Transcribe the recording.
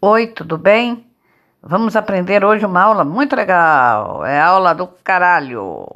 Oi, tudo bem? Vamos aprender hoje uma aula muito legal. É a aula do caralho.